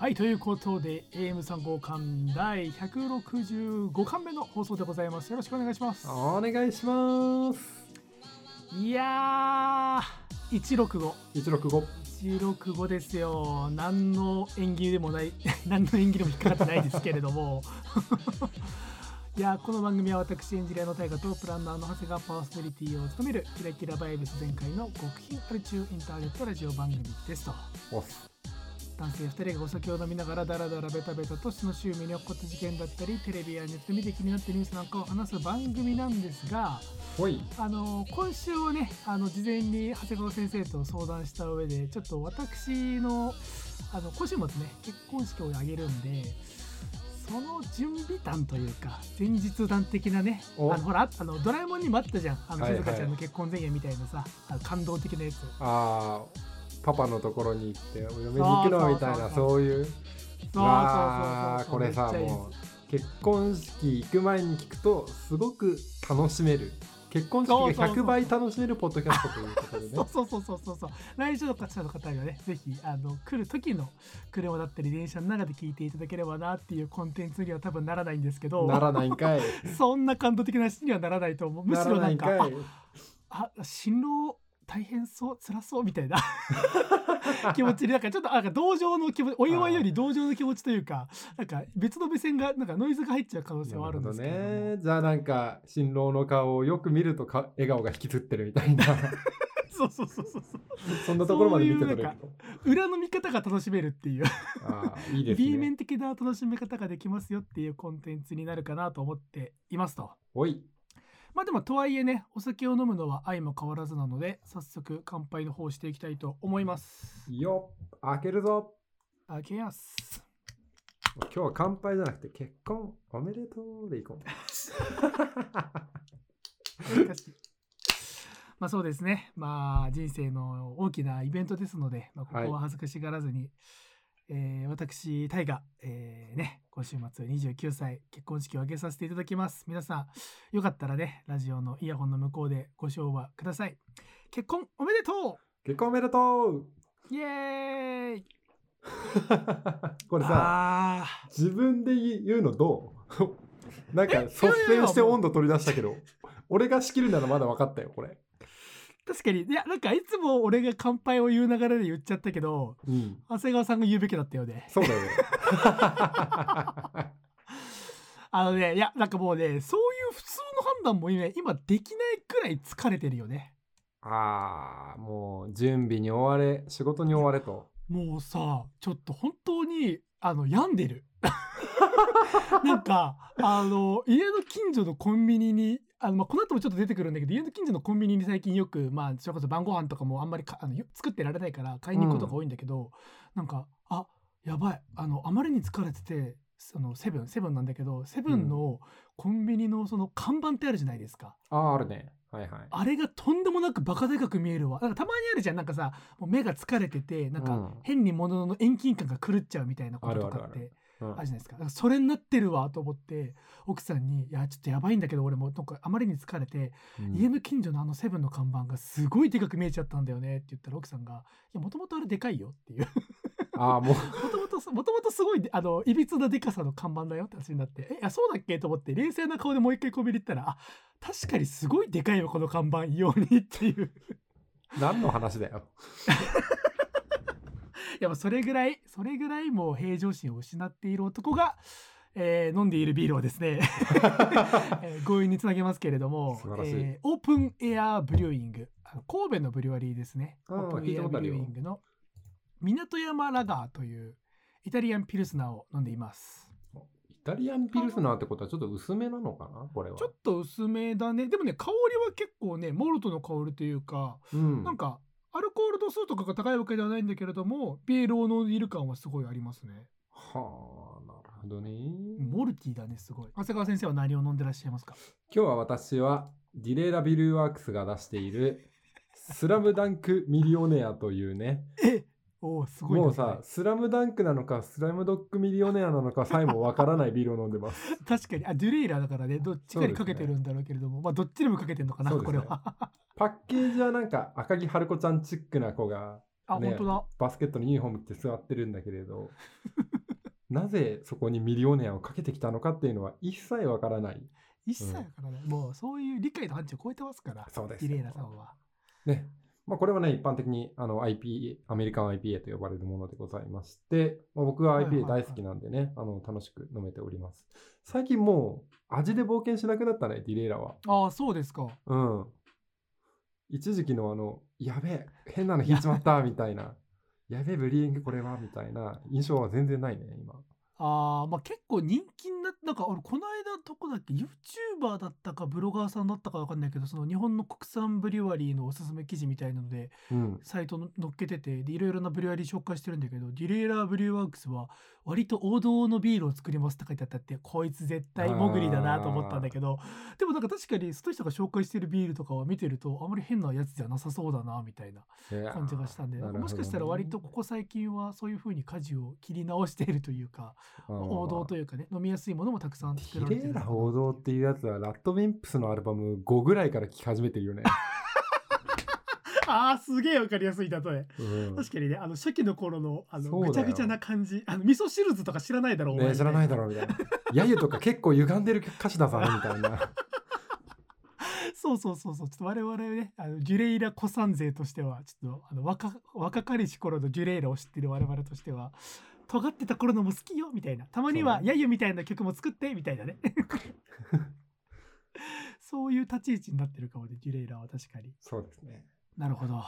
はい、ということで、AM3 号館第165巻目の放送でございます。よろしくお願いします。お願いします。いやー、165。165。165ですよ。何の演技でもない、何の演技でも引っかかってないですけれども。いやーこの番組は私エンジニアの大河とプランナーの長谷川パーソナリティを務めるキラキラバイブス全開の極貧アル中インターネットラジオ番組ですと。男性2人がお酒を飲みながらダラダラベタベタとその周囲に起こった事件だったりテレビやネット見て気になってるニュースなんかを話す番組なんですが。あの今週はねあの事前に長谷川先生と相談した上でちょっと私のあの今週末ね結婚式を挙げるんでその準備団というか前日談的なねお。あのほらあのドラえもんにもあったじゃん。あのはいはい。静香ちゃんの結婚前夜みたいなさ感動的なやつ。あー、パパのところに行って、お嫁に行くのみたいな、そういう。そうそうわーそうそうこれさ、もう、結婚式行く前に聞くと、すごく楽しめる。結婚式がそうそうそう100倍楽しめるポッドキャストということでね。そうそうそうそうそうそう来場者の方がねぜひあの来る時の車だったり電車の中で聞いていただければなっていうコンテンツには多分ならないんですけどならないんかい。そんな感動的な話にはならないと思うむしろなんかあ新郎大変そう辛そうみたいな 気持ちになんかちょっとなんか同情の気持ち お祝いより同情の気持ちというかなんか別の目線がなんかノイズが入っちゃう可能性はあるんですけれどね。じゃあなんか、新郎の顔をよく見るとか笑顔が引きつってるみたいな。そうそうそうそうそうそんなところまで見て取れ。裏の見方が楽しめるっていうああ、いいですね。B 面的な楽しみ方ができますよっていうコンテンツになるかなと思っていますと。おい。まあでもとはいえね、お酒を飲むのは愛も変わらずなので、早速乾杯の方をしていきたいと思います。よっ、開けるぞ。開けやす。今日は乾杯じゃなくて結婚おめでとうでいこう。まあそうですね。まあ人生の大きなイベントですので、まあ、ここは恥ずかしがらずに、えー私、タイが、えーね、今週末29歳結婚式を挙げさせていただきます。皆さん、よかったらね、ラジオのイヤホンの向こうでご唱和ください。結婚おめでと結婚おめでとううイエーイ これさ、あ自分で言うのどう？なんかえ率先して温度取り出したけど、俺が仕切るならまだ分かったよ、これ。ー確かに、いや、なんかいつも俺が乾杯を言う流れで言っちゃったけど、うん。長谷川さんが言うべきだったよね。そうだよね。あのね、いや、なんかもうね、そういう普通の判断も今、今できないくらい疲れてるよね。ああ、もう準備に追われ、仕事に追われと。もうさ、ちょっと本当に、あの、病んでる。なんか、あの、家の近所のコンビニに、あの、まあ、この後もちょっと出てくるんだけど、家の近所のコンビニに最近よく、まあ、それこそ晩ご飯とかもあんまりかあのよ作ってられないから買いに行くことが多いんだけど、なんか、あ、やばい。あの、あまりに疲れてて、そのセブン、セブンなんだけど、セブンのコンビニのその看板ってあるじゃないですか。ああ、あるね。はいはい。あれがとんでもなくバカでかく見えるわ。なんかたまにあるじゃん。なんかさ、もう目が疲れてて、なんかうん変に物の遠近感が狂っちゃうみたいなこととかってあるじゃないですか。だからそれになってるわと思って、奥さんに、いや、ちょっとやばいんだけど、俺もなんかあまりに疲れて、うん家の近所のあのセブンの看板がすごいでかく見えちゃったんだよねって言ったら奥さんが、いや、もともとあれでかいよっていう。ああ、もう、もともと、もともとすごいで、あの、いびつなでかさの看板だよって話になって、え、あ、そうだっけと思って、冷静な顔でもう一回コンビニ行ったら、あ、確かにすごいでかいよ、この看板、異様にっていう。何の話だよ。いや、もうそれぐらい、それぐらいもう平常心を失っている男が、えー飲んでいるビールをですね、えー強引につなげますけれどもえーオープンエアブリューイング神戸のブリュワリーですね。オープンエアブリューイングの港山ラガーというイタリアンピルスナーを飲んでいます。イタリアンピルスナーってことはちょっと薄めなのかな？これは。ちょっと薄めだね。でもね香りは結構ねモルトの香りというか、うん。なんかアルコール度数とかが高いわけではないんだけれどもビールを飲んでいる感はすごいありますね。はあ、なるほどね。モルティーだねすごい。長谷川先生は何を飲んでらっしゃいますか？今日は私は Derailleur Brew Works が出しているスラムダンクミリオネアというね、えおおすごいねもうさ、スラムダンクなのかスラムドッグミリオネアなのかさえもわからないビールを飲んでます。確かに。あ Derailleur だからねどっちかにかけてるんだろうけれども、まあどっちにもかけてるのかな、ね。これは。パッケージはなんか赤木晴子ちゃんチックな子が、あ、ね本当だ。バスケットのユニフォーム着て座ってるんだけれど、なぜそこにミリオネアをかけてきたのかっていうのは一切わからない。一切だからね、もうそういう理解の範疇を超えてますから、そうですよ。ディレイラさんは。ね。まあ、これはね、一般的にあの IPA、アメリカン IPA と呼ばれるものでございまして、まあ、僕ははいはい IPA はい大好きなんでね、あの楽しく飲めております。最近もう味で冒険しなくなったね、ディレイラは。ああ、そうですか。うん。一時期のあの、やべえ、変なの引いちまった、みたいな。やべえ、ブリーイングこれは、みたいな印象は全然ないね、今。ああ、まあ結構人気になんか俺この間どこだっけ ?YouTuber だったかブロガーさんだったかわかんないけど、その日本の国産ブリュワリーのおすすめ記事みたいなので、うん。サイトの載っけてて、でいろいろなブリュワリー紹介してるんだけど、ディレイラーブリューワークスは割と王道のビールを作りますって書いてあったって、こいつ絶対モグリだなと思ったんだけど、でもなんか確かにその人が紹介してるビールとかは見てると、あまり変なやつじゃなさそうだな、みたいな感じがしたんで、ねもしかしたら割とここ最近はそういう風に舵を切り直しているというか、王道というかね、飲みやすいものもたくさん作キられてるレイラ王道っていうやつは、ラッドウィンプスのアルバム5ぐらいから聴き始めてるよね。ああ、すげえわかりやすい例え。うん確かにね、あの初期の頃のあのぐちゃぐちゃな感じ、あの味噌汁ずとか知らないだろう、ね知らないだろうみたいな。やゆとか結構歪んでる歌詞だぞみたいな。そうそうそうそう、ちょっと我々ね、あのジュレイラ古参勢としては、ちょっとあの若若かりし頃のジュレイラを知ってる我々としては、尖ってた頃のも好きよみたいな、たまにはやゆみたいな曲も作ってみたいなね。そういう立ち位置になってるかもね、ジュレイラは確かに。そうですね。なるほど。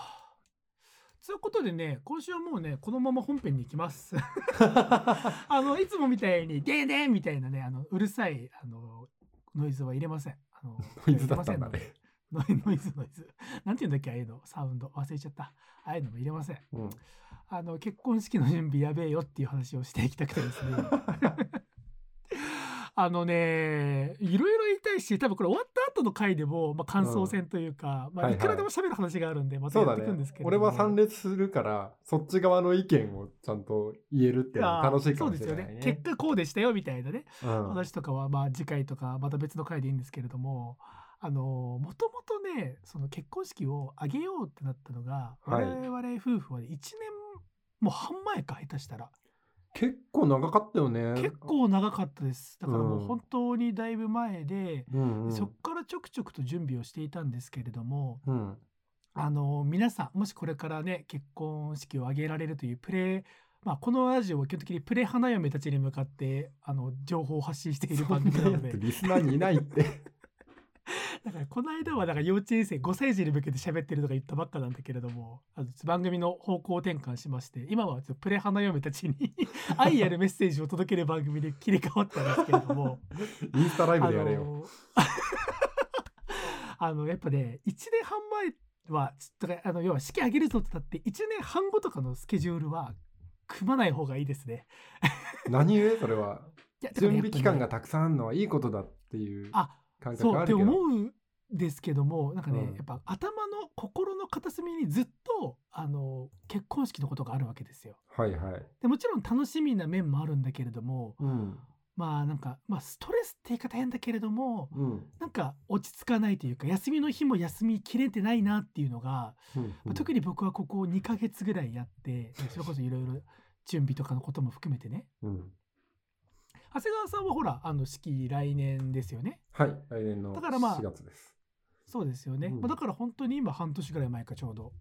ということでね、今週はもうね、このまま本編に行きます。あの、いつもみたいに、でーでーみたいなね、あの、うるさい、あの、ノイズは入れません。あの、ノイズだったんだね。ノイノイズ、ノイズ。なんて言うんだっけ、ああいうの、サウンド。忘れちゃった。ああいうのも入れません。うん。あの、結婚式の準備やべえよっていう話をしていきたくてですね。あのね、いろいろ言いたいし、多分これ終わった後の回でも、まあ、感想戦というか、まあ、はいはいいくらでも喋る話があるんで、またそうだやっていくんですねけ。れども。俺は参列するから、そっち側の意見をちゃんと言えるっていうのは楽しいかもしれないそうですよねね。結果こうでしたよみたいなね、うん話とかはまあ次回とかまた別の回でいいんですけれどもあのもともとねその結婚式を挙げようってなったのが、はい我々夫婦は、ね、1年もう半前か下手したら結構長かったよね。結構長かったですだからもう本当にだいぶ前で、うんうん。そっからちょくちょくと準備をしていたんですけれどもうん。あの皆さんもしこれからね結婚式を挙げられるというプレまあ、このラジオは基本的にプレ花嫁たちに向かってあの情報を発信しているそ番組なのでつリスナーにいないって。だからこの間はなんか幼稚園生5歳児に向けて喋ってるとか言ったばっかなんだけれどもあの番組の方向転換しまして今はちょっとプレ花嫁たちに 愛あるメッセージを届ける番組で切り替わったんですけれども インスタライブでやれよ。あのやっぱね1年半前はちょっとあの要は式挙げるぞってなって1年半後とかのスケジュールは組まない方がいいですね。何故？それは。いやだから準備期間がたくさんあるのはいいことだっていうあ感覚そうってあるけど。思うんですけどもなんかね、うんやっぱ頭の心の片隅にずっとあの結婚式のことがあるわけですよ。はいはい。でもちろん楽しみな面もあるんだけれどもうん。まあなんか、まあ、ストレスって言い方変だけれどもうん。なんか落ち着かないというか休みの日も休みきれてないなっていうのが、うんまあ特に僕はここ2ヶ月ぐらいやってそれこそいろいろ準備とかのことも含めてねうん。長谷川さんはほらあの式来年ですよね。はい。来年のだからまあ4月です。そうですよね。うんまあ、だから本当に今半年ぐらい前かちょうど。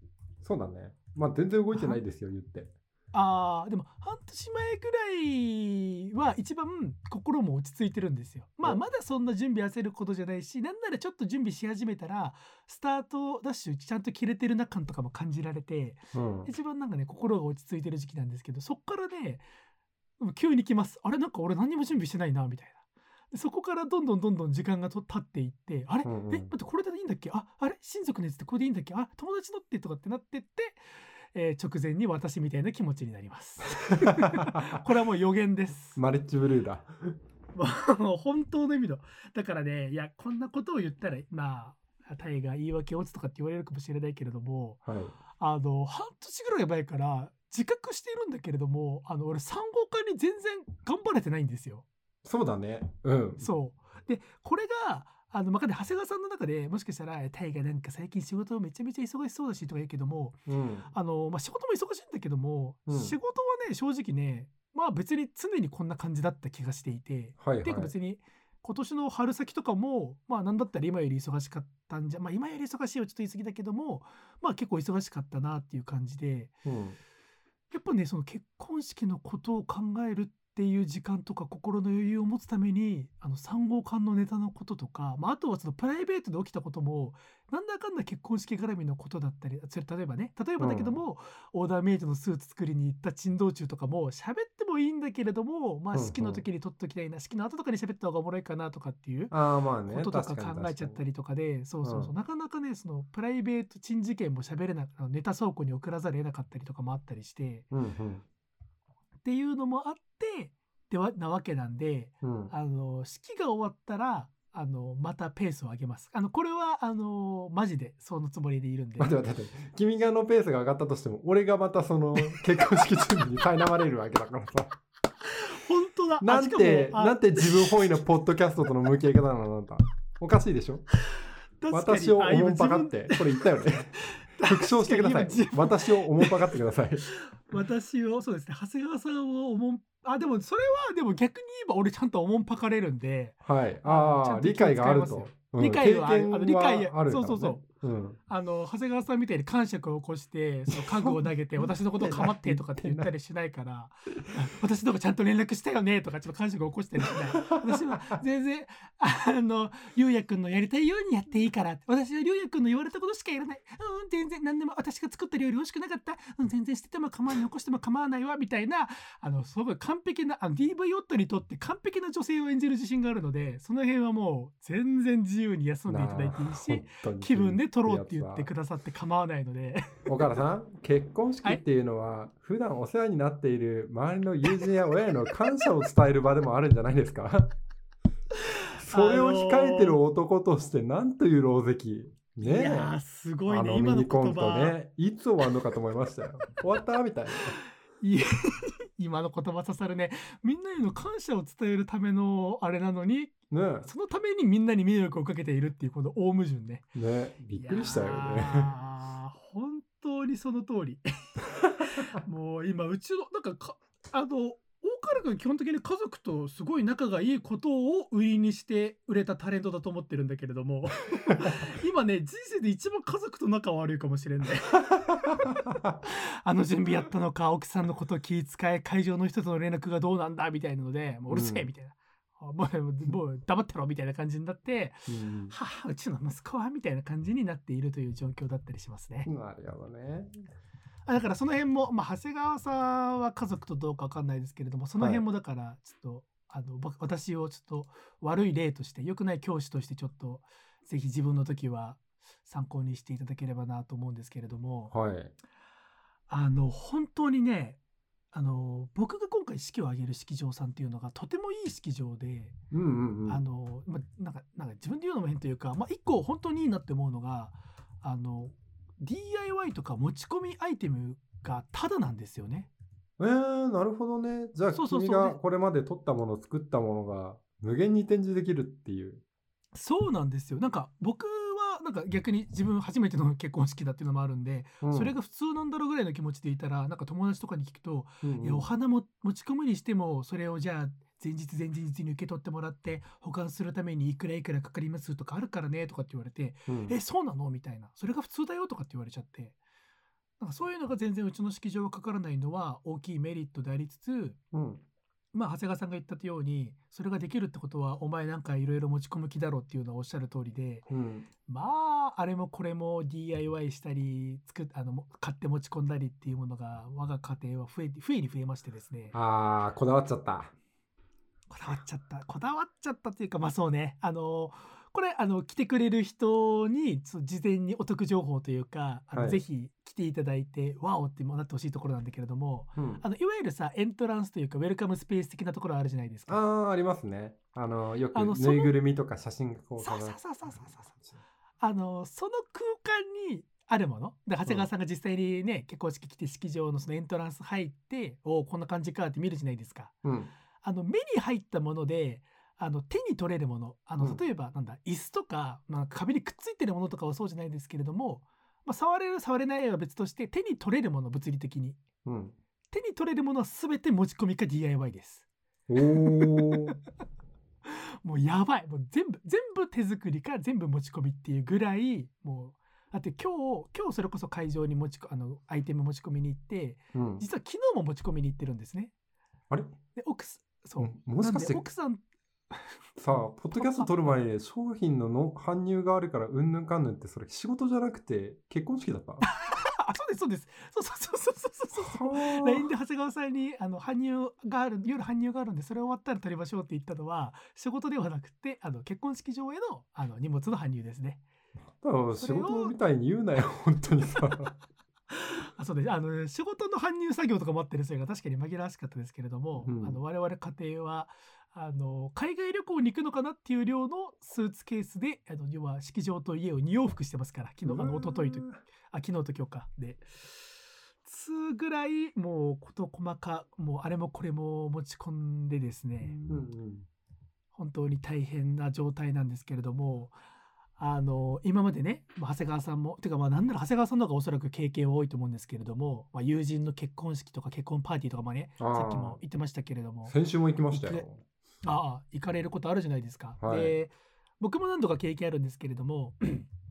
そうだね。まあ全然動いてないですよ、言って。ああ、でも半年前ぐらいは一番心も落ち着いてるんですよ。まあおまだそんな準備焦ることじゃないし、なんならちょっと準備し始めたら、スタートダッシュちゃんと切れてるな感とかも感じられて、うん。一番なんかね、心が落ち着いてる時期なんですけど、そっからね、うん急に来ます。あれなんか俺何にも準備してないな、みたいな。でそこからどんどんどんどん時間がと経っていって、あれ、うんうんえ、待って、これでいいんだっけ？あ、あれ？親族のやつってこれでいいんだっけ？あ、友達のってとかってなってって、えー直前に私みたいな気持ちになります。これはもう予言です。マレッジブルーだ。もう本当の意味の。だからね、いや、こんなことを言ったら、まあ、タイが言い訳を打つとかって言われるかもしれないけれども、はい。あの、半年ぐらい前から自覚しているんだけれども、あの、俺産後化に全然頑張れてないんですよ。そうだね。うん。そう。で、これが、あの、まあ、長谷川さんの中でもしかしたら、タイがなんか最近仕事めちゃめちゃ忙しそうだしとか言うけども、うん。あの、まあ、仕事も忙しいんだけども、うん仕事はね、正直ね、まあ別に常にこんな感じだった気がしていて、はいはいっていうか別に今年の春先とかもまあなんだったら今より忙しかったんじゃまあ今より忙しいはちょっと言い過ぎだけどもまあ結構忙しかったなっていう感じでうんやっぱねその結婚式のことを考えるっていう時間とか心の余裕を持つためにあの産後間のネタのこととか、まあ、あとはそのプライベートで起きたこともなんだかんだ結婚式絡みのことだったりそれ例えばね例えばだけども、オーダーメイドのスーツ作りに行った珍道中とかも喋ってもいいんだけれども、まあ、うんうん。式の時に撮っときたいな、式の後とかに喋った方がおもろいかなとかっていうこととか考えちゃったりとかでそうそうそう、うん。なかなかねそのプライベート珍事件も喋れなネタ倉庫に送らざるを得なかったりとかもあったりしてうんうんっていうのもあってではなわけなんでうん。あの式が終わったらあのまたペースを上げます。あのこれはあのマジでそのつもりでいるんで。待って待って待って。君がのペースが上がったとしても俺がまたその 結婚式準備に苛まれるわけだからさ。本当だ。なんてなんて自分本位のポッドキャストとの向き合い方なのあなた。おかしいでしょ？私をおもんぱかってこれ言ったよね 復唱してください。私をおもんぱかってください私をそうですね長谷川さんをおもんあでもそれはでも逆に言えば俺ちゃんとおもんぱかれるんではいああ理解があると理解はある理解はあるからねそうそううん。あの長谷川さんみたいに感触を起こしてその家具を投げて 私のことを構ってとかって言ったりしないからあ 私のとこちゃんと連絡したよねとかちょっと感触を起こしたりしない。私は全然あのゆうやくんのやりたいようにやっていいから私はゆうやくんの言われたことしかやらない。うん全然何でも私が作った料理美味しくなかった。うん全然捨てても構わない残しても構わないわみたいなあのすごい完璧なあの DV 夫にとって完璧な女性を演じる自信があるのでその辺はもう全然自由に休んでいただいていいし気分で撮ろうって言ってくださって構わないので。岡田さん結婚式っていうのは普段お世話になっている周りの友人や親への感謝を伝える場でもあるんじゃないですか？それを控えてる男としてなんという狼藉いねえすごいあのミね今のニコント言葉、ね。いつ終わるのかと思いましたよ。終わった？みたいな 今の言葉刺さるね。みんなへの感謝を伝えるためのあれなのにね。そのためにみんなに迷惑をかけているっていうこの大矛盾ね。えね。びっくりしたよね。ね本当にその通り。もう今うちのなんかかあの大原君基本的に家族とすごい仲がいいことを売りにして売れたタレントだと思ってるんだけれども 今ね人生で一番家族と仲悪いかもしれんねあの準備やったのか奥さんのことを気遣い会場の人との連絡がどうなんだみたいなのでもううるせえうん。みたいな、あもうもう黙ってろみたいな感じになってうん。はあうちの息子はみたいな感じになっているという状況だったりしますね。なるほどね。あだからその辺も、まあ、長谷川さんは家族とどうかわかんないですけれどもその辺もだからちょっと、あの僕私をちょっと悪い例として良くない教師としてちょっとぜひ自分の時は参考にしていただければなと思うんですけれども。はい。あの本当にねあの僕が今回式を挙げる式場さんっていうのがとてもいい式場で、うん。あのまなんかなんか自分で言うのも変というか、まあ、一個本当にいいなって思うのがあの DIY とか持ち込みアイテムがタダなんですよね。えー、なるほどね。じゃあそうそうそう君がでこれまで撮ったもの作ったものが無限に展示できるっていう。そうなんですよなんか僕はなんか逆に自分初めての結婚式だっていうのもあるんで、うんそれが普通なんだろうぐらいの気持ちでいたらなんか友達とかに聞くと、うんうんお花も持ち込むにしてもそれをじゃあ前日前日に受け取ってもらって保管するためにいくらいくらかかりますとかあるからねとかって言われてうん。えそうなの？みたいな。それが普通だよとかって言われちゃって。なんかそういうのが全然うちの式場がかからないのは大きいメリットでありつつうん。まあ長谷川さんが言ったようにそれができるってことはお前なんかいろいろ持ち込む気だろうっていうのはおっしゃる通りでうん。まああれもこれも DIY したり作っあのも買って持ち込んだりっていうものが我が家庭は増え増えに増えましてですね。あーこだわっちゃった。こだわっちゃった。こだわっちゃったっていうかまあそうね。あのこれあの来てくれる人にそう事前にお得情報というかあの、はい。ぜひ来ていただいてワオってなってほしいところなんだけれどもうん、あのいわゆるさエントランスというかウェルカムスペース的なところあるじゃないですか。あーありますね。あのよくぬいぐるみとか写真がこうそうそうそうそうそうそう。あのその空間にあるもの。で長谷川さんが実際にね、結婚式来て式場のそのエントランス入っておおこんな感じかって見るじゃないですか。うんあの目に入ったものであの手に取れるもの。あのうん。例えばなんだ、椅子とか、まあ、壁にくっついてるものとかはそうじゃないですけれども、まあ、触れる触れないは別として手に取れるもの物理的に。っうん。手に取れるものは全て持ち込みか DIY です。もうやばい。もう全部全部手作りか全部持ち込みっていうぐらいもうだって今日今日それこそ会場に持ちこあのアイテム持ち込みに行ってうん、実は昨日も持ち込みに行ってるんですね。あれ？で奥すそう、うんもしかして奥さん さあ、ポッドキャスト撮る前に商品のの搬入があるからうんぬんかんぬんってそれ仕事じゃなくて結婚式だった？あそうですそうです。そうそうそうそうそうそうそう。はあ。LINE で長谷川さんにあの搬入がある夜搬入があるんでそれ終わったら取りましょうって言ったのは仕事ではなくてあの結婚式場へのあの荷物の搬入ですね。だから仕事みたいに言うなよ、本当にさ。あそうです。あの仕事の搬入作業とかもあってるそれが確かに紛らわしかったですけれども、うん。あの我々家庭はあの海外旅行に行くのかなっていう量のスーツケースであの要は式場と家を2往復してますから昨日あの一昨日とあ昨日と今日か。でつうぐらいもう事細かもうあれもこれも持ち込んでですね、うんうん。本当に大変な状態なんですけれどもあの今までねまあ長谷川さんもてかまあなんなら長谷川さんの方がおそらく経験は多いと思うんですけれども、まあ、友人の結婚式とか結婚パーティーとかもねさっきも言ってましたけれども先週も行きましたよ。ああ行かれることあるじゃないですか。はいで僕も何度か経験あるんですけれども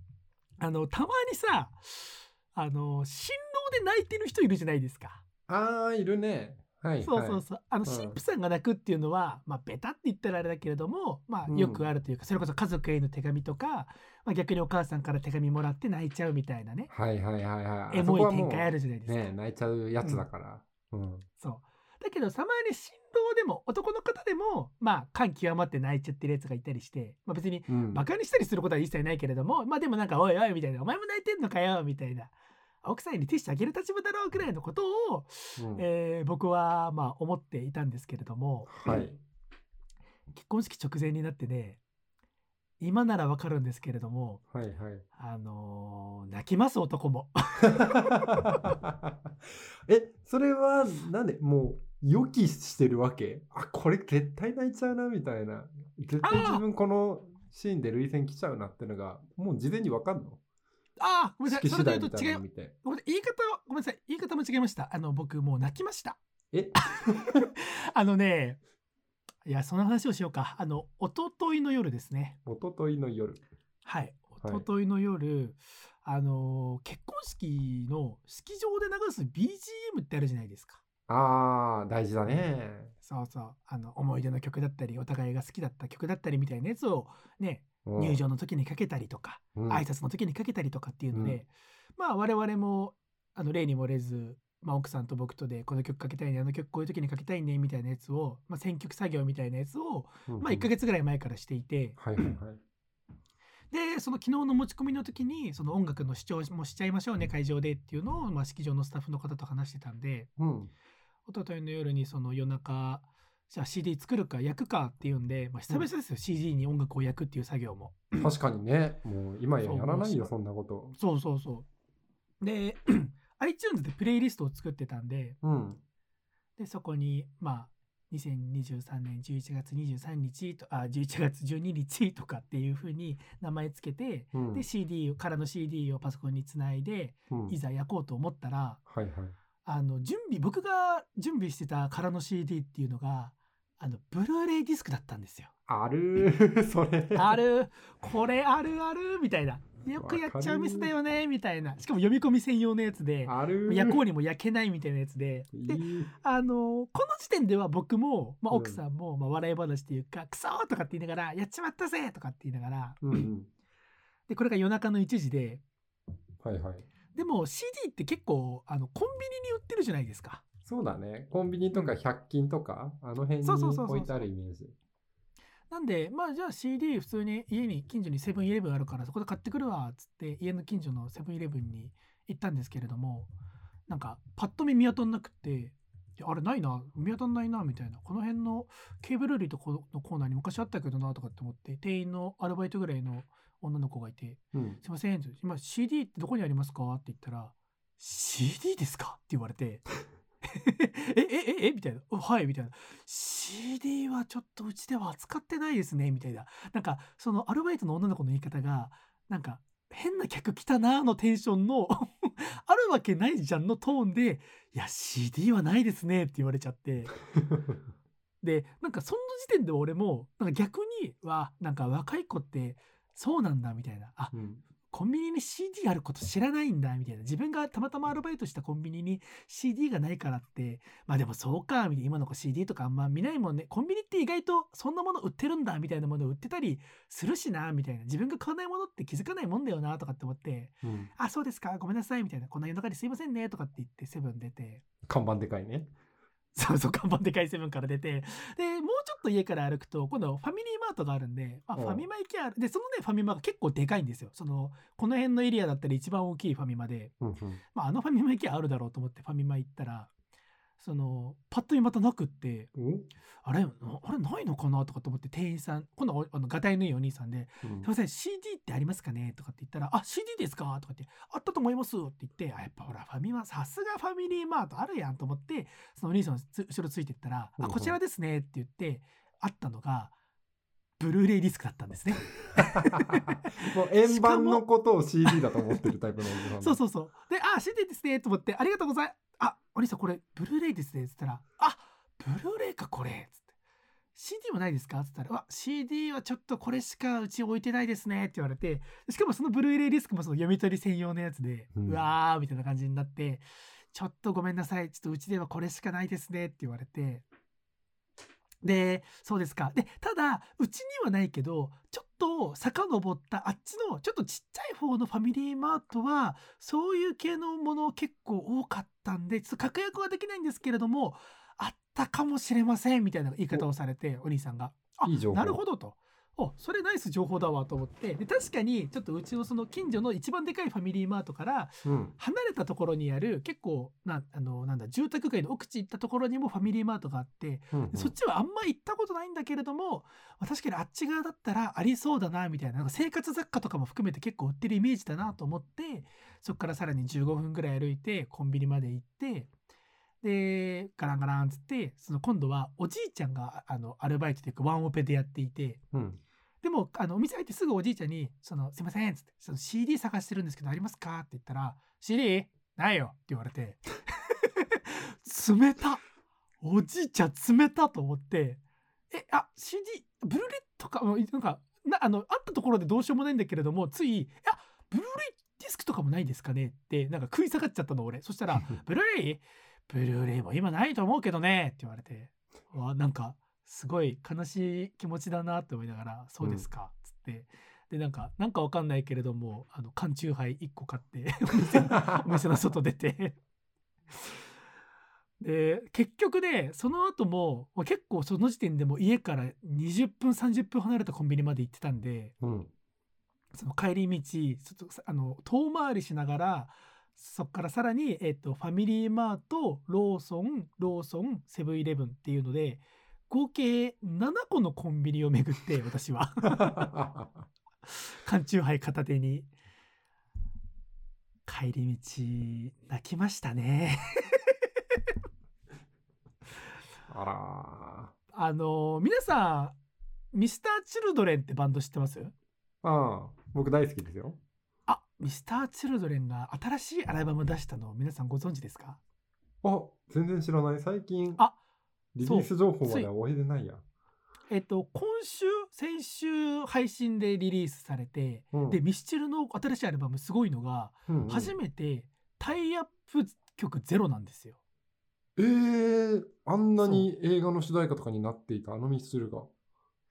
あのたまにさあの新郎で泣いてる人いるじゃないですか。ああ、いるね。はい、そうそうはい。そう。あの、うん神父さんが泣くっていうのは、まあ、ベタって言ったらあれだけれども、まあ、うんよくあるというか、それこそ家族への手紙とか、まあ、逆にお母さんから手紙もらって泣いちゃうみたいなね、はいはいはいはい。エモい展あ開あるじゃないですか。ね泣いちゃうやつだから。うん。そう。だけど、たまに新郎でも、男の方でも、まあ、感極まって泣いちゃってるやつがいたりして、まあ、別に、うん。バカにしたりすることは一切ないけれども、まあでもなんか、おいおいみたいな、お前も泣いてんのかよみたいな、奥さんにティッシュあげる立場だろうくらいのことを、うんえー僕はまあ思っていたんですけれども、はい。結婚式直前になってね今ならわかるんですけれどもはいはい。あのー泣きます男も え、それは、なんで、もう、予期してるわけ？あ、これ絶対泣いちゃうな、みたいな。絶対自分このシーンで涙腺来ちゃうなってのが、もう事前にわかんの？ああごめんなさい。式それで言うと違う。ごめんなさい。言い方はごめんなさい。言い方間違えました。あの僕もう泣きました。え？あのねいやその話をしようか。あの一昨日の夜ですね。一昨日の夜。はい。はい。一昨日の夜、あのー結婚式の式場で流す BGM ってあるじゃないですか。ああ、大事だね。そうそう。あの思い出の曲だったりお互いが好きだった曲だったりみたいなやつをねうん入場の時にかけたりとか、うん。挨拶の時にかけたりとかっていうので、うん。まあ我々もあの例に漏れず、まあ、奥さんと僕とでこの曲かけたいねあの曲こういう時にかけたいねみたいなやつを、まあ、選曲作業みたいなやつを、うんまあ、1ヶ月ぐらい前からしていて、はいはいはい。でその昨日の持ち込みの時にその音楽の視聴もしちゃいましょうね会場でっていうのを、まあ、式場のスタッフの方と話してたんでうん。一昨日の夜にその夜中じゃあ CD 作るか焼くかっていうんで、まあ、久々ですよ、CD に音楽を焼くっていう作業も。確かにね。もう今ややらないよ、そそんなこと。そうそうそう。で iTunes でプレイリストを作ってたんでうん。でそこにまあ2023年11月23日とあ11月12日とかっていう風に名前つけて、うんで CD をからの CD をパソコンにつないでうんいざ焼こうと思ったらはいはい。あの準備僕が準備してたからの CD っていうのがあのブルーレイディスクだったんですよ。あるー、それ。あるこれあるあるみたいなよくやっちゃうミスだよねみたいなしかも読み込み専用のやつであるー。焼こうにも焼けないみたいなやつでであのこの時点では僕も、まあ、うん奥さんも、まあ、笑い話というか「クソ!」とかって言いながら「やっちまったぜ!」とかって言いながらうんうん。でこれが夜中の1時ではいはい。でも CD って結構あのコンビニに売ってるじゃないですか。そうだね。コンビニとか100均とか、あの辺に置いてあるイメージ。なんでまあじゃあ CD 普通に家に近所にセブンイレブンあるからそこで買ってくるわっつって家の近所のセブンイレブンに行ったんですけれどもなんかパッと見見当たんなくてあれないな見当たんないなみたいなこの辺のケーブル類とこのコーナーに昔あったけどなとかって思って店員のアルバイトぐらいの女の子がいてうん「すいません」今 CD ってどこにありますか?」って言ったら「CD ですか?」って言われて「ええええみたいな「はい」みたいな「CD はちょっとうちでは扱ってないですね」みたいななんかそのアルバイトの女の子の言い方がなんか変な客来たなーのテンションのあるわけないじゃんのトーンで「いや CD はないですね」って言われちゃって でなんかその時点で俺もなんか逆にはなんか若い子ってそうなんだみたいなあうんコンビニに CD あること知らないんだみたいな。自分がたまたまアルバイトしたコンビニに CD がないからって。まあでもそうかみたいな。今の子 CD とかあんま見ないもんね。コンビニって意外とそんなもの売ってるんだみたいなもの売ってたりするしなみたいな。自分が買わないものって気づかないもんだよなとかって思って。うん。あそうですかごめんなさいみたいな。こんな夜中ですいませんねとかって言ってセブン出て。看板でかいね。そう そう看板でかいセブンから出て。でもうちょっと家から歩くと今度ファミリーマートがあるんで、まあ、うん。ファミマ行きある。でそのねファミマが結構でかいんですよ。そのこの辺のエリアだったら一番大きいファミマで、うんうん。まあ、あのファミマ行きゃあるだろうと思ってファミマ行ったらそのパッと見またなくってお？あれなあれないのかなとかと思って店員さん今度あのガタイのいいお兄さんでうんすいません CD ってありますかね？とかって言ったら「あ CD ですか?」とかって「あったと思います」って言ってあやっぱほらファミマさすがファミリーマートあるやんと思ってそのお兄さんのつ後ろついてったら「うんうんあこちらですね」って言ってあったのがブルーレイディスクだったんですね。もう円盤のことを CD だと思ってるタイプのおじさんだそうそうそう。で、あ、CD ですねと思って、ありがとうございます。あ、お兄さんこれ、ブルーレイですねって言ったら、あ、ブルーレイかこれつって。CD もないですかって言ったら、あ、CD はちょっとこれしかうち置いてないですねって言われて、しかもそのブルーレイディスクもその読み取り専用のやつで、ううんわーみたいな感じになって、ちょっとごめんなさい。ちょっとうちではこれしかないですねって言われて、で、そうですか。で、ただ、うちにはないけど、ちょっと遡ったあっちのちょっとちっちゃい方のファミリーマートは、そういう系のもの結構多かったんで、ちょっと確約はできないんですけれども、あったかもしれませんみたいな言い方をされて、お兄さんが。あいいなるほどと。おそれナイス情報だわと思って。で確かにちょっとうちのその近所の一番でかいファミリーマートからうん。離れたところにある結構なあのなんだ住宅街の奥地行ったところにもファミリーマートがあってうんうん。でそっちはあんま行ったことないんだけれども、まあ確かにあっち側だったらありそうだなみたいななんか生活雑貨とかも含めて結構売ってるイメージだなと思ってそこからさらに15分ぐらい歩いてコンビニまで行ってでガランガランっつってその今度はおじいちゃんがあのアルバイトというかワンオペでやっていてうんでもあのお店入ってすぐおじいちゃんに「そのすいません」っつってその CD 探してるんですけどありますか?」って言ったら「CD? ないよ」って言われて冷たおじいちゃん冷たと思って「えあ CD ブルーレイとかうんなんかなあのあったところでどうしようもないんだけれどもつい「いやブルーレイディスクとかもないですかね?」ってなんか食い下がっちゃったの俺そしたら 「ブルーレイ？ブルーレイも今ないと思うけどね」って言われてわなんかすごい悲しい気持ちだなって思いながら「そうですか」っつって。でなんかなんかわかんないけれどもあの缶チューハイ1個買って お店の外出て。で結局ねその後もまあ結構その時点でも家から20分30分離れたコンビニまで行ってたんでうん。その帰り道ちょっとあの遠回りしながらそこからさらに、えっと、ファミリーマートローソンローソンセブンイレブンっていうので合計7個のコンビニを巡って 私は。缶チューハイ片手に。帰り道泣きましたね。あらあの皆さんミスターチルドレンってバンド知ってます？ーああ僕大好きですよ。あミスターチルドレンが新しいアルバム出したの皆さんご存知ですか？あ全然知らない。最近。あリリース情報までは終えてないや。えっと今週先週配信でリリースされて、うん。でミスチルの新しいアルバムすごいのが、うんうん。初めてタイアップ曲ゼロなんですよ。えー、あんなに映画の主題歌とかになっていたあのミスチルが、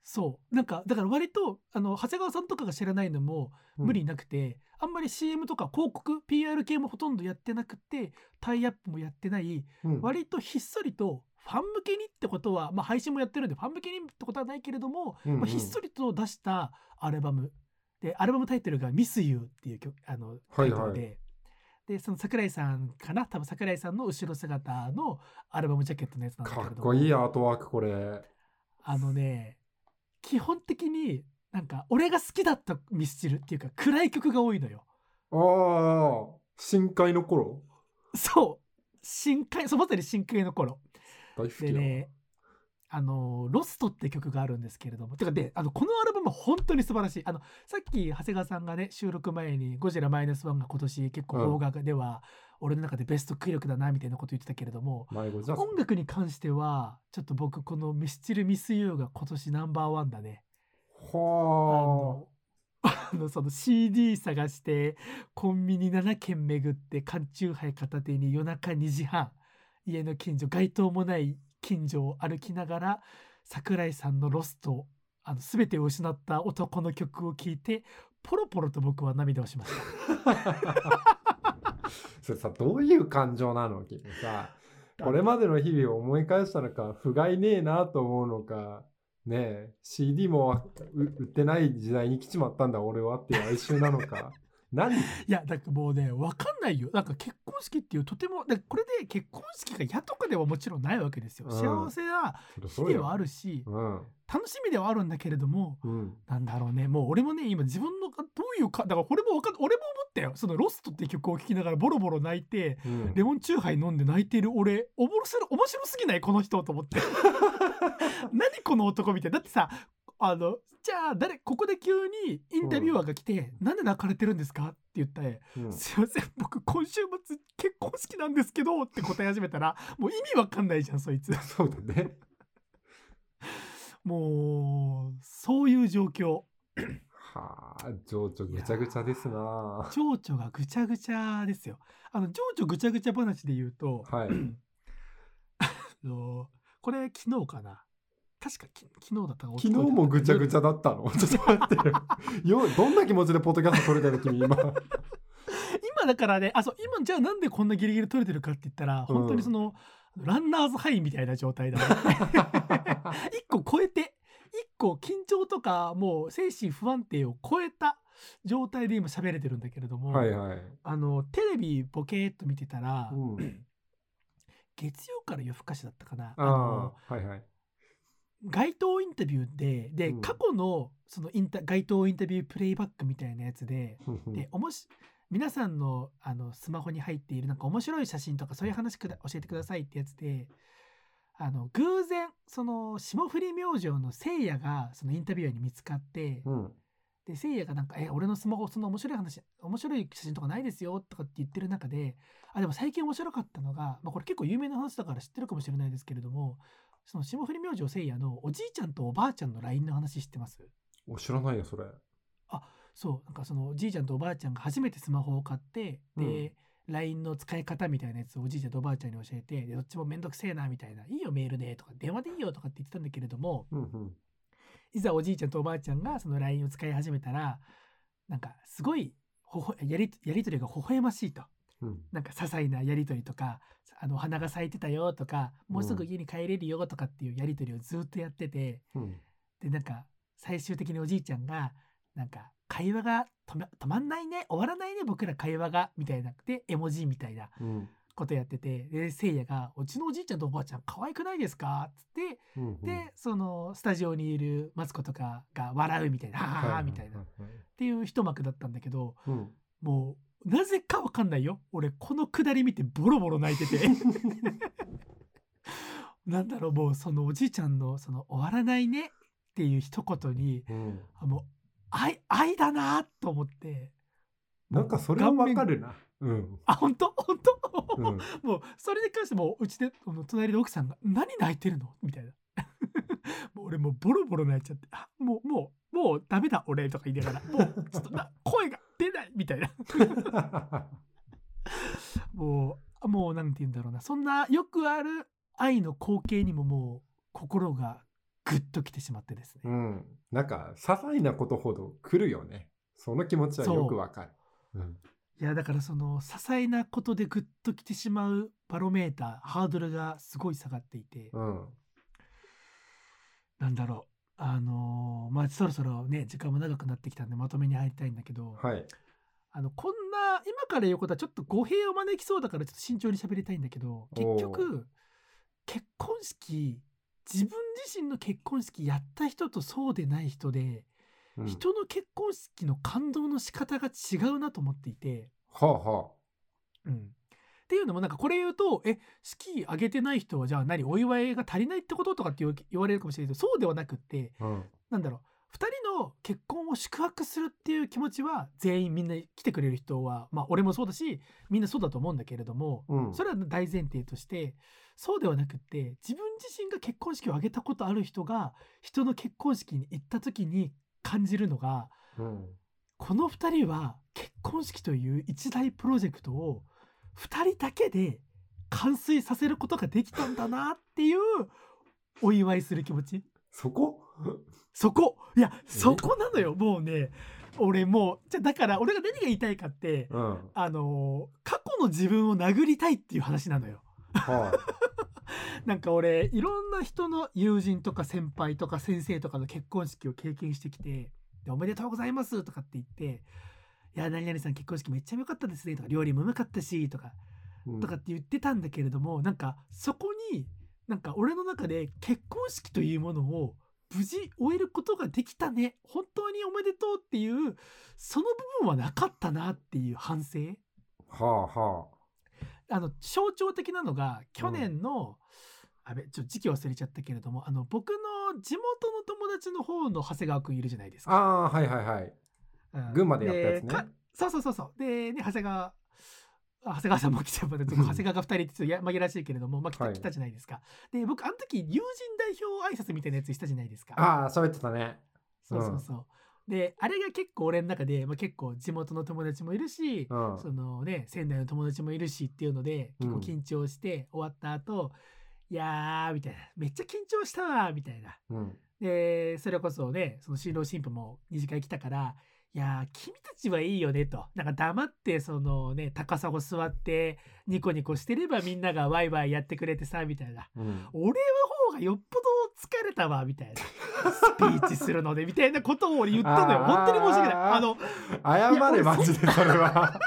そう。なんかだから割とあの長谷川さんとかが知らないのもうん。無理なくて、あんまり CM とか広告 PR 系もほとんどやってなくてタイアップもやってないうん。割とひっそりとファン向けにってことは、まあ、配信もやってるんでファン向けにってことはないけれども、うんうん。まあ、ひっそりと出したアルバム。でアルバムタイトルが「Miss You」っていう曲あのタイトルで。はいでその桜井さんかな？多分桜井さんの後ろ姿のアルバムジャケットのやつなんだけれども。かっこいいアートワークこれ。あのね基本的になんか俺が好きだったミスチルっていうか暗い曲が多いのよ。ああ深海の頃？そう。深海そうまさに深海の頃大好きやでねあの、ロストって曲があるんですけれども、てかで、あの、このアルバム本当に素晴らしい。あの、さっき長谷川さんがね、収録前にゴジラマイナスワンが今年結構邦画では、俺の中でベストク力だな、みたいなこと言ってたけれども、迷子じゃ音楽に関しては、ちょっと僕、このミスチルミスユーが今年ナンバーワンだね。あはの、あの その CD 探して、コンビニ7軒巡って、缶チューハイ片手に夜中2時半、家の近所、街灯もない近所を歩きながら、桜井さんのロスト、あの、全てを失った男の曲を聴いて、ポロポロと僕は涙をしました。それさ、どういう感情なの君さ、これまでの日々を思い返したのか、不甲斐ねえなと思うのか、ねえ、CD も売ってない時代に来ちまったんだ俺はっていう哀愁なのか。何？いや、だからもうね、わかんないよ。なんか結婚式っていうとても、だからこれで結婚式が嫌とかではもちろんないわけですよ。うん幸せな日ではあるし、うん。楽しみではあるんだけれども、うん。なんだろうね、もう俺もね、今自分のかどういうか、だから俺もわかん俺も思ったよ。そのロストって曲を聴きながらボロボロ泣いて、うんレモンチューハイ飲んで泣いてる俺、おもろす面白すぎない？この人と思って。何この男みたいな。だってさ、あの、じゃあ誰、ここで急にインタビュアーが来て、なんで泣かれてるんですかって言ったら、うんすいません、僕今週末結婚式なんですけどって答え始めたら、もう意味わかんないじゃん、そいつ。そうだね。もう、そういう状況。はあ、情緒ぐちゃぐちゃですな。情緒がぐちゃぐちゃですよ。あの、情緒ぐちゃぐちゃ話で言うと、はい。あのこれ昨日かな。確かき昨日だったか昨日もぐちゃぐちゃ。ゃだったの？ちょっと待ってよ。よどんな気持ちでポッドキャスト撮れてる君今？今だからね、あ、そう、今じゃあなんでこんなギリギリ取れてるかって言ったら、本当にその、ランナーズハイみたいな状態だね。一個超えて、一個緊張とかもう精神不安定を超えた状態で今喋れてるんだけれども、はいはい。あの、テレビボケーっと見てたら、うん、月曜から夜更かしだったかな。ああのあ、はいはい。街頭インタビューで、で、うん。過去のそのインタ街頭インタビュープレイバックみたいなやつで、で、おもし、皆さんのあのスマホに入っているなんか面白い写真とかそういう話くだ教えてくださいってやつで、あの、偶然、その、霜降り明星のせいやがそのインタビュアーに見つかって、うん。で、せいやがなんか、え、俺のスマホそんな面白い話、面白い写真とかないですよとかって言ってる中で、あ、でも最近面白かったのが、まあこれ結構有名な話だから知ってるかもしれないですけれども、その霜降り明星せいやのおじいちゃんとおばあちゃんの LINE の話知ってます？お知らないよ、それ。そう、なんかそのおじいちゃんとおばあちゃんが初めてスマホを買って、で、LINE の使い方みたいなやつをおじいちゃんとおばあちゃんに教えて、でどっちもめんどくせえなみたいな、いいよメールでとか、電話でいいよとかって言ってたんだけれども、うんうん。いざおじいちゃんとおばあちゃんがその LINE を使い始めたら、なんかすごいほほやりやりとりが微笑ましいと。うん。なんか些細なやりとりとか、あのお花が咲いてたよとか、もうすぐ家に帰れるよとかっていうやりとりをずっとやってて、うん。で、なんか最終的におじいちゃんが、なんか会話が止ま止まんないね、終わらないね、僕ら会話が、みたいな。で、絵文字みたいなうん。ことやってて、で、せいやが、うちのおじいちゃんとおばあちゃん可愛くないですか？つって、うん。で、そのスタジオにいるマツコとかが笑うみたいな、ははーみたいな。っはい。ていう一幕だったんだけど、うん。もう、なぜかわかんないよ。俺、このくだり見てボロボロ泣いてて。なんだろう、もう、そのおじいちゃんの、その、終わらないねっていう一言に、うん。あもう、愛、愛だなと思って。なんかそれはわか。るな。うん。あ、本当？本当、うん。もう、それに関しても、うちで、この隣で奥さんが、何泣いてるの？みたいな。もう俺もうボロボロ泣いちゃって、あ、もう、もう、もうダメだ、俺、とか言いながら、もう、ちょっとな、声が出ない、みたいな。もう、もう、なんて言うんだろうな。そんな、よくある愛の光景にももう、心がぐっときてしまってですね。うん。なんか、些細なことほど来るよね。その気持ちはよくわかる。うん。いや、だからその、些細なことでぐっときてしまうバロメーター、ハードルがすごい下がっていて、うん。なんだろう。あのーまあ、そろそろね、時間も長くなってきたんで、まとめに入りたいんだけど、はい。あの、こんな、今から言うことはちょっと語弊を招きそうだから、ちょっと慎重に喋りたいんだけど、結お局、結婚式、自分自身の結婚式やった人とそうでない人で、うん、人の結婚式の感動の仕方が違うなと思っていて、はあはうん。っていうのもなんかこれ言うとえ式挙げてない人はじゃあ何お祝いが足りないってこととかって言わ言われるかもしれないけどそうではなくってうんなんだろう。2人の結婚を祝福するっていう気持ちは全員みんな来てくれる人はまあ俺もそうだしみんなそうだと思うんだけれどもうん。それは大前提としてそうではなくって自分自身が結婚式を挙げたことある人が人の結婚式に行った時に感じるのがうん。この2人は結婚式という一大プロジェクトを2人だけで完遂させることができたんだなっていうお祝いする気持ちそこ？そこ？いやそこなのよもうね。俺もうじゃだから俺が何が言いたいかってうん。あのー過去の自分を殴りたいっていう話なのよ。は なんか俺いろんな人の友人とか先輩とか先生とかの結婚式を経験してきて「でおめでとうございます」とかって言って「いや何々さん結婚式めっちゃ良かったですね」とか「料理もうまかったし」とかいうん。とかって言ってたんだけれどもなんかそこになんか俺の中で結婚式というものを無事終えることができたね。本当におめでとうっていうその部分はなかったなっていう反省。はあはあ。の象徴的なのが去年の、あべちょっと時期忘れちゃったけれどもあの僕の地元の友達の方の長谷川くんいるじゃないですあ。か。ああーはいはいはい。うん。群馬でやったやつね。そうそうそうそう。でね長谷川あ長谷川さんも来ちゃう長谷川が2人ってちょっとや紛らわしいけれども、まあ、来た,、はい。来たじゃないですか。で僕あの時友人代表挨拶みたいなやつしたじゃないですか。ああ喋ってたね。そうそうそう。であれが結構俺の中で、まあ、結構地元の友達もいるし、うん。そのね仙台の友達もいるしっていうので結構うん緊張して終わった後、いやーみたいな。めっちゃ緊張したわみたいな。うん。でそれこそねその新郎新婦も二次会来たから「いやー君たちはいいよね」と。なんか黙ってそのね高砂座ってニコニコしてればみんながワイワイやってくれてさみたいな。うん。俺の方がよっぽど疲れたわみたいな。スピーチするのでみたいなことを俺言ったのよ。本当に申し訳ない。あの謝れマジでそれは。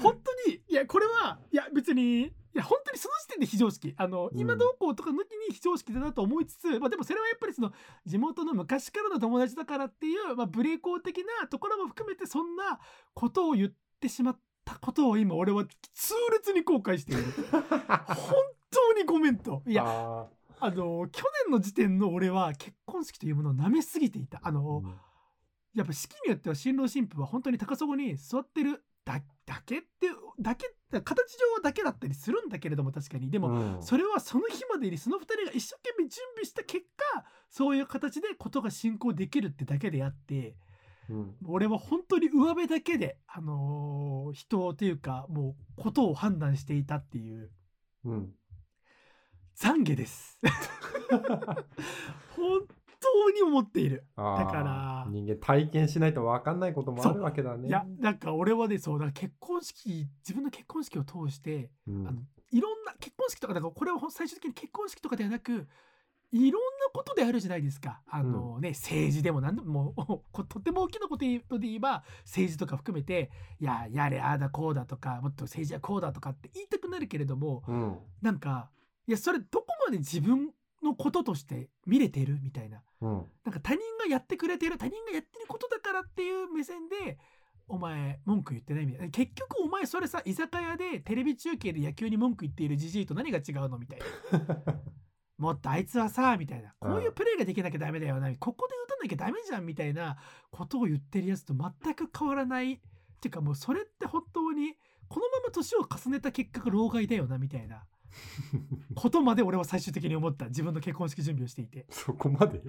本当に。いやこれはいや別にいや本当にその時点で非常識。あの、うん。今どうこうとか抜きに非常識だなと思いつつ、まあ、でもそれはやっぱりその地元の昔からの友達だからっていう、まあ、ブレーコー的なところも含めてそんなことを言ってしまったことを今俺は痛烈に後悔している。本当にごめんと。いやああの去年の時点の俺は結婚式というものを舐めすぎていた。あーの、やっぱ式によっては新郎新婦は本当に高砂に座ってるだだけってだけ形上はだけだったりするんだけれども確かに。でも、うん。それはその日までにその2人が一生懸命準備した結果そういう形でことが進行できるってだけであってうん。俺は本当に上辺だけで、あのー人というかもうことを判断していたっていううん。懺悔です。本 当に思っている。だから。人間体験しないと分かんないこともあるわけだね。いやなんか俺はねそうだから結婚式自分の結婚式を通してうん。あのいろんな結婚式とかだからこれは最終的に結婚式とかではなくいろんなことであるじゃないですか。あの、ね政治でも何でももうことっても大きなことで言えば政治とか含めていややれああだこうだとかもっと政治はこうだとかって言いたくなるけれどもうん。なんかいやそれどこまで自分のこととして見れてるみたいな。うんなんか他人がやってくれてる他人がやってることだからっていう目線でお前文句言ってないみたいな。結局お前それさ居酒屋でテレビ中継で野球に文句言っているじじいと何が違うのみたいな。もっとあいつはさみたいな。こういうプレーができなきゃダメだよなここで打たなきゃダメじゃんみたいな。ことを言ってるやつと全く変わらない。っていうかもうそれって本当にこのまま年を重ねた結果が老害だよなみたいなことまで俺は最終的に思った自分の結婚式準備をしていて。そこまで？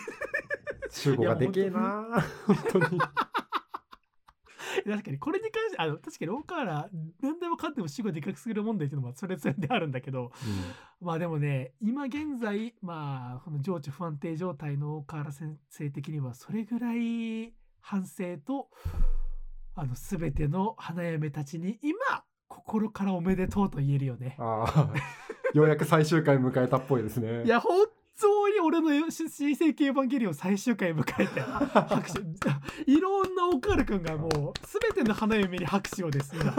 集合がでけえな。本当に。確かにこれに関してあの確かに大河原何でもかんでも死後でかくする問題っていうのはそれぞれであるんだけどまあでもね今現在まあこの情緒不安定状態の大河原先生的にはそれぐらい反省とあの全ての花嫁たちに今心からおめでとうと言えるよね。ああようやく最終回迎えたっぽいですね。いや本当に俺の新世紀エヴァンゲリオン最終回迎えて 拍手。いろんなオカル君がもう全ての花嫁に拍手をです今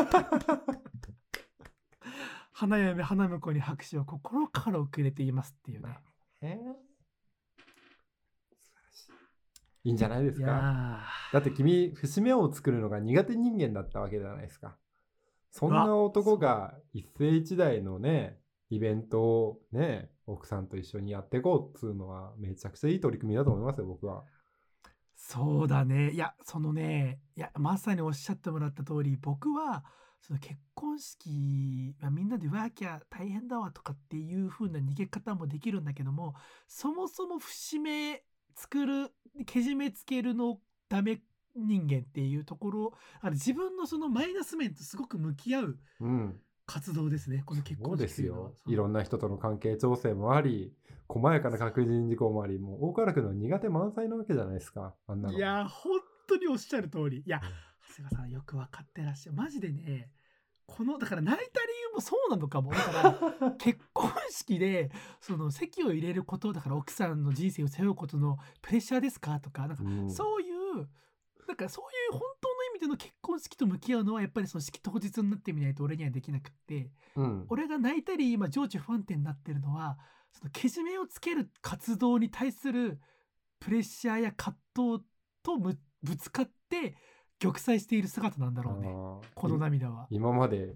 花嫁花婿に拍手を心から遅れていますっていうね。えー。いいんじゃないですいかやだって君節目を作るのが苦手人間だったわけじゃないですかそんな男が一世一代のね、イベントをね、奥さんと一緒にやっていこうっつうのは、めちゃくちゃいい取り組みだと思いますよ、僕は。そうだね。いや、そのね、いや、まさにおっしゃってもらった通り、僕は、その結婚式、まあ、みんなでワーキャー大変だわとかっていう風な逃げ方もできるんだけども、そもそも節目作る、けじめつけるのダメ人間っていうところ、あの自分のそのマイナス面とすごく向き合ううん。活動ですね、この結婚ですよ式のは。。いろんな人との関係調整もあり、細やかな確認事項もあり、もう大川君の苦手満載なわけじゃないですか、あんなの。いやー、本当におっしゃる通り。いや、長谷川さんよく分かってらっしゃる。マジでね、この、だから泣いた理由もそうなのかも。だから、結婚式で、その席を入れること、だから奥さんの人生を背負うことのプレッシャーですか？とか、なんかうんそういう、なんかそういう本当の意味での結婚式と向き合うのはやっぱりその式当日になってみないと俺にはできなくって、うん。俺が泣いたり今情緒不安定になってるのはそのけじめをつける活動に対するプレッシャーや葛藤とむぶつかって玉砕している姿なんだろうねこの涙は。今まで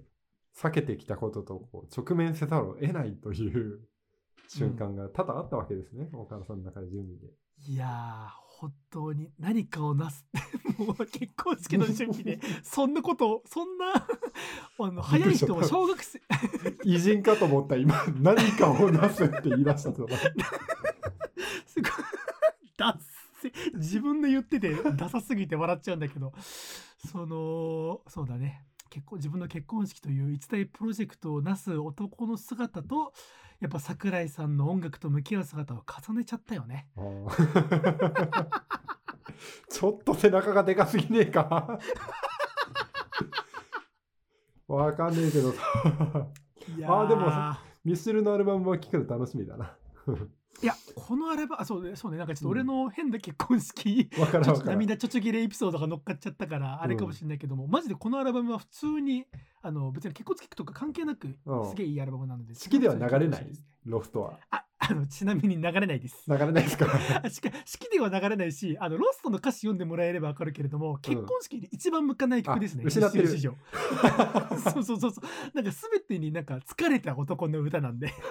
避けてきたこととこう直面せざるを得ないという 瞬間が多々あったわけですね、岡田さんの中で準備で。いやー本当に何かをなすってもう結婚式の準備でそんなことをそんな あの早い人も小学生。偉人かと思った今、何かをなすって言い出したと。すごい。ダッセ。自分で言っててダサすぎて笑っちゃうんだけど。そのそうだね。結婚自分の結婚式という一大プロジェクトをなす男の姿とやっぱ桜井さんの音楽と向き合う姿を重ねちゃったよね。ちょっと背中がでかすぎねえか わかんねえけどさ。いやあーでもミスチルのアルバムは聴くの楽しみだな。いやこのアルバムあそうねそうねなんかちょっと俺の変な結婚式、わからん。涙ちょちょぎれエピソードが乗っかっちゃったからあれかもしれないけども、マジでこのアルバムは普通にあの別に結婚式とか関係なくうん。すげえいいアルバムなので式では流れない。です。ねロフトは。ああのちなみに流れないです。流れないですか？あしか式では流れないしあのロストの歌詞読んでもらえればわかるけれども結婚式に一番向かない曲ですね、あ失ってる。史上。そうそうそうそう。なんか全てになんか疲れた男の歌なんで。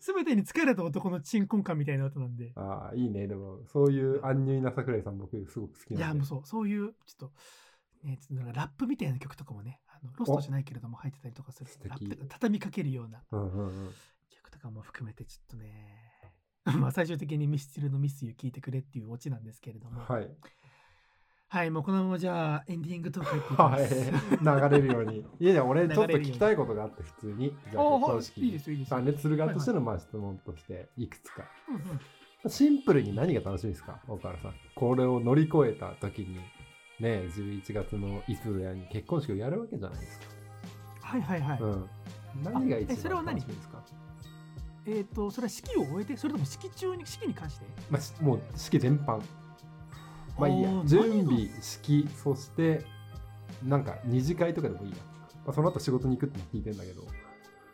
全てに疲れた男の鎮魂感みたいな歌なんで。ああ、いいね。でも、そういう安入な桜井さん、僕、すごく好きいやなんで。もうそうそういうちょっと、ね、ちょっとなんかラップみたいな曲とかもねあのロストじゃないけれども入ってたりとかするラップが畳みかけるような。曲とかも含めてちょっとね まあ最終的にミスチルのミスユ聞いてくれっていうオチなんですけれどもはい。はいもうこのままじゃあエンディングトーク入っていきまはい。す、流れるように。いやいや、俺、ちょっと聞きたいことがあって、普通に。じゃあ、あはい結婚式いいですよいいですする側としての、まあ、質問として、いくつか。うんうんシンプルに何が楽しみですか？大原さん。これを乗り越えた時に、ね、11月のいつぞやに結婚式をやるわけじゃないですか。はいはいはい、うん。何がえ一番それは何？楽しみですか？えっ、とそれは式を終えてそれとも式中に式に関して？まあ、しもう式全般。まあいいや準備、式、そして、なんか二次会とかでもいいや。まあ、その後仕事に行くっての聞いてんだけど。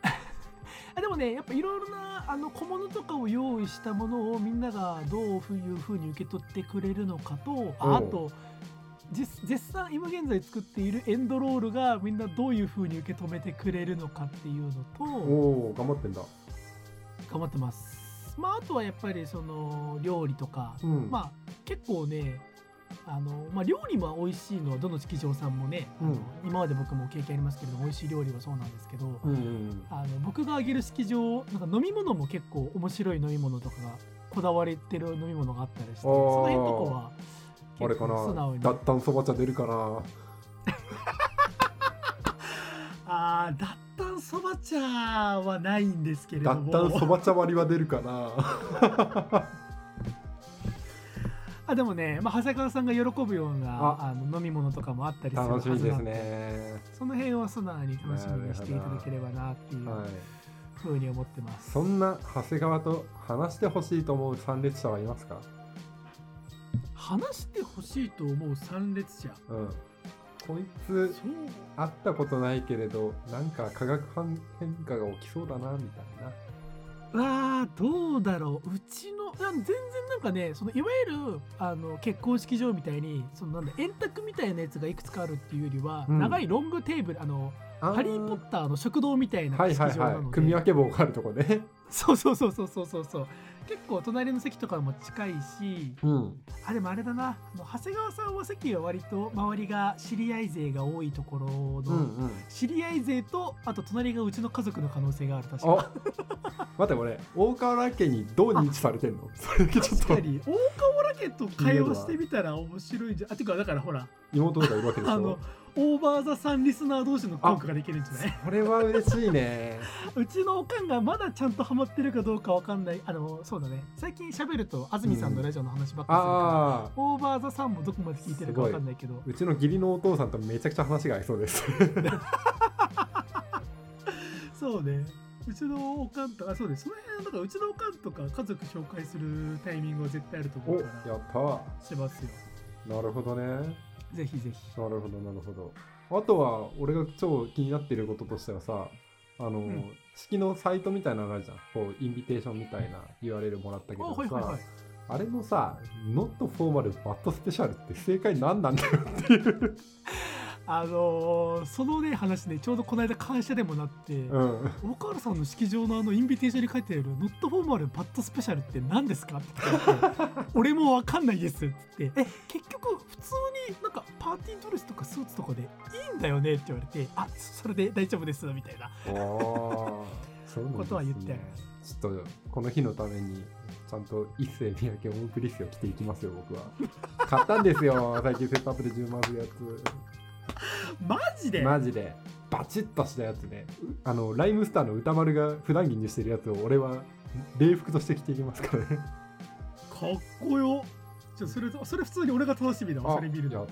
あでもねやっぱいろいろなあの小物とかを用意したものをみんながどういうふうに受け取ってくれるのかとああと実絶賛今現在作っているエンドロールがみんなどういうふうに受け止めてくれるのかっていうのとおお頑張ってんだ。頑張ってます。まああとはやっぱりその料理とか、うん。まあ結構ねあの、まあ、料理も美味しいのはどの式場さんもね、うん今まで僕も経験ありますけれども美味しい料理はそうなんですけど、うんうんあの僕が挙げる式場なんか飲み物も結構面白い飲み物とかがこだわれてる飲み物があったりしてその辺とかはあれかな？脱炭そば茶出るかな？あー脱炭そば茶はないんですけれど脱も炭そば茶割りは出るかな？あでもね、まあ、長谷川さんが喜ぶようなあ。あの飲み物とかもあったりするは楽しみですね。その辺は素直に楽しみにしていただければなっていうはい。ふうに思ってます、そんな長谷川と話してほしいと思う参列者はいますか？話してほしいと思う参列者。うん。こいつ会ったことないけれどなんか化学反変化が起きそうだなみたいな。わあどうだろう。うちの全然なんかねそのいわゆるあの結婚式場みたいにそのなんだ 円卓みたいなやつがいくつかあるっていうよりは、うん。長いロングテーブルあのあハリー・ポッターの食堂みたいなはいはい式場なので、はい組み分け棒があるとこね。そうそうそうそうそうそうそう結構隣の席とかも近いしうん。あでもあれだな。長谷川さんは席は割と周りが知り合い勢が多いところの、うんうん。知り合い勢とあと隣がうちの家族の可能性がある確あか待って俺大河原家にどう認知されてんの？それだけちょっと。確かに。大河原家と会話してみたら面白いじゃん。あてかだからほら妹とかいるわけでしあのょオーバーザさんリスナー同士のトークができるんじゃない？これは嬉しいね。うちのおかんがまだちゃんとハマってるかどうかわかんない。あのそうだね。最近喋ると安住さんのラジオの話ばっかりするから、ああオーバーザさんもどこまで聞いてるかわかんないけど。うちの義理のお父さんとめちゃくちゃ話が合いそうです。そうね。うちのおかんとかそうですその辺だからうちのおかんとか家族紹介するタイミングは絶対あるとお思うから。やった。ーしますよ。なるほどね。ぜひぜひ。なるほどなるほど。あとは俺が超気になってることとしてはさあの、ん式のサイトみたいなのがあるじゃん。こうインビテーションみたいな URL もらったけあどさ、はいはいはい。あれのさ「Not Formal But Special」って正解何なんだよっていう、あのーそのね話ねちょうどこの間会社でもなって、うん、大川原さんの式場のあのインビテーションに書いてある「ノットフォーマルバットスペシャルって何ですか?」って聞かれて「俺もわかんないです」っつって「え？結局普通になんかパーティードレスとかスーツとかでいいんだよね」って言われて「あそれで大丈夫です」みたいな。ね。ことは言ってちょっとこの日のためにちゃんと一世三宅オープリスを着ていきますよ僕は。買ったんですよ最近セットアップで10万するや マジで？つマジで。バチッとしたやつでうあのライムスターの歌丸が普段着にしてるやつを俺は礼服として着ていきますからね。かっこよ。ちょそれそれ普通に俺が楽しみだわそれ見るの。やっ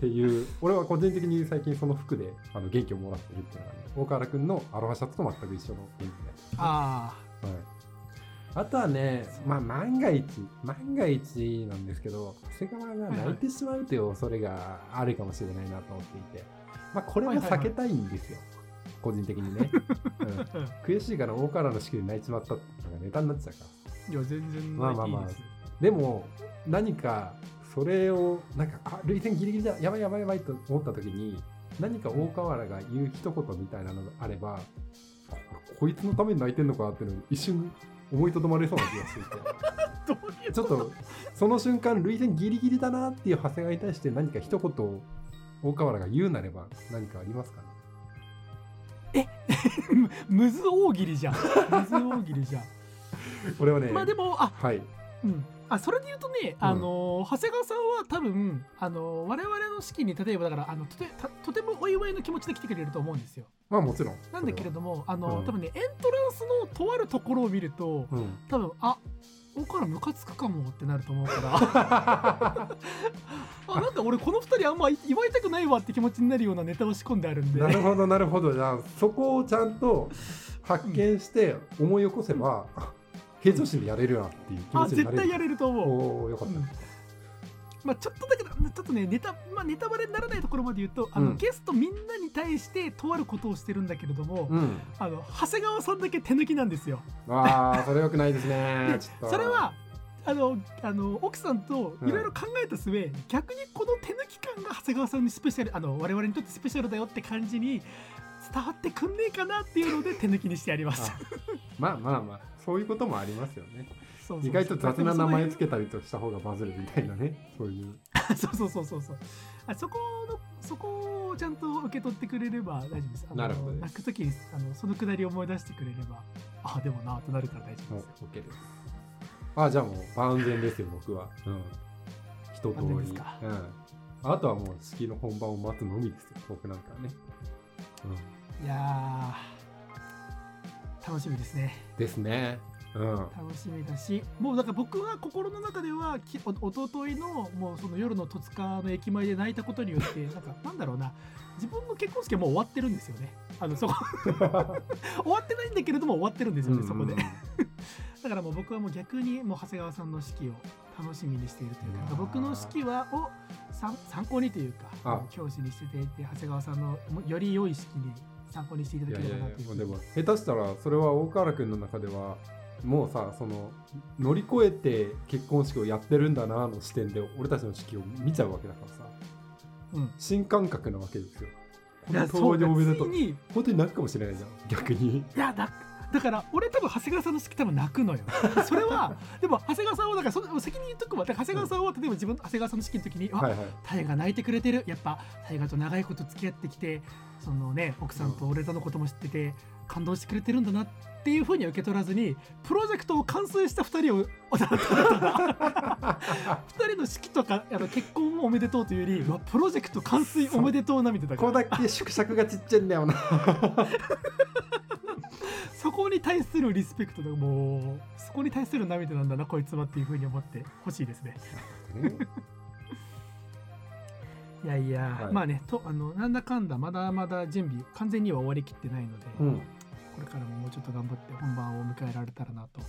ていう。俺は個人的に最近その服であの元気をもらってるっていうのがね大河原君のアロハシャツと全く一緒の元気のやつあはい、あとはね、まあ、万が一、万が一なんですけど、長谷川が泣いてしまうという恐れがあるかもしれないなと思っていて、まあ、これも避けたいんですよ、個人的にね、うん。あ悔しいから大河原の式で泣いちまったってのがネタになってたから。いや全然まあまあまあ。ですでも、何かそれを、なんか、あ、涙腺ギリギリだ、やばいやばいやばいと思った時に、何か大河原が言う一言みたいなのがあれば、ここいつのために泣いてんのかっていうのを一瞬思いとどまれそうな気がして いて。ちょっとその瞬間類線ギリギリだなっていう長谷川に対して何か一言を大河原が言うなれば何かありますかね？むむず大喜利じゃん。むず大喜利じゃん。これはねまあでもあはい。うん、あそれで言うとね、うん。あの長谷川さんは多分あの我々の式に例えばだからあのとてたとてもお祝いの気持ちで来てくれると思うんですよ。まあもちろん。なんだけれどもあの、うん。多分ねエントランスのとあるところを見るとうん。多分あ大からムカつくかもってなると思うから。あなんか俺この2人あんま祝いたくないわって気持ちになるようなネタを仕込んであるんで。なるほどなるほど。じゃあそこをちゃんと発見して思い起こせば、平常心でやれるなっていう気持あちになれる。絶対やれると思う。おおよかった、うん。まあ、ちょっとだけどちょっとねネタ,、まあ、ネタバレにならないところまで言うとあの、うんゲストみんなに対してとあることをしてるんだけれども、うん。あの長谷川さんだけ手抜きなんですよ。ああそれよくないですね。それはあのあの奥さんとうん。いろいろ考えた末、逆にこの手抜き感が長谷川さんにスペシャルあの我々にとってスペシャルだよって感じに伝わってくんねえかなっていうので手抜きにしてやります。あ。まあまあまあそういうこともありますよね意外と雑な名前つけたたりとした方がバズるみたいなねそういう そうそうそうそうそうあそこのそこをちゃんと受け取ってくれれば大丈夫ですなるほど泣く時にあのそのくだりを思い出してくれればあでもなとなるから大丈夫ですよ OK です。あ、じゃあもう万全ですよ、僕は。うん。一通万全でり。すかうん。あとはもう式の本番を待つのみですよ、僕なんかはね。うん。いやー楽しみですね。ですね。うん。楽しみだしもうだから僕は心の中ではきおおとといのもうその夜の戸塚の駅前で泣いたことによって なんかなんだろうな。自分の結婚式はもう終わってるんですよね。あのそこ。終わってないんだけれども終わってるんですよね、そこで。だからもう僕はもう逆にもう長谷川さんの式を楽しみにしているというか僕の式はを参参考にというかあ。教師にしていて長谷川さんのもより良い式に参考にしていただいやいやいやければなという。ふうにでも下手したらそれは大河原君の中ではもうさその乗り越えて結婚式をやってるんだなの視点で俺たちの式を見ちゃうわけだからさ。うん。新感覚なわけですよ。いや本当におめでとう本当に泣くかもしれないじゃん。逆に。いやだだから俺多分長谷川さんの式多分泣くのよ。それはでも長谷川さんはだからその先に言っとくわ長谷川さんは例えば自分長谷川さんの式の時に、あはいはい。タイが泣いてくれてる。やっぱタイガと長いこと付き合ってきてそのね奥さんと俺とのことも知ってて感動してくれてるんだなっていうふうには受け取らずにプロジェクトを完遂した2人をただただただ2人の式とかあの結婚もおめでとうというよりプロジェクト完遂おめでとうなみたいな。ここだけ縮尺がちっちゃいんだよな そこに対するリスペクトでもうそこに対する涙なんだなこいつはっていうふうに思ってほしいですね。いやいや、はい。まあねとあのなんだかんだまだまだ準備完全には終わりきってないので、うん。これからももうちょっと頑張って本番を迎えられたらなと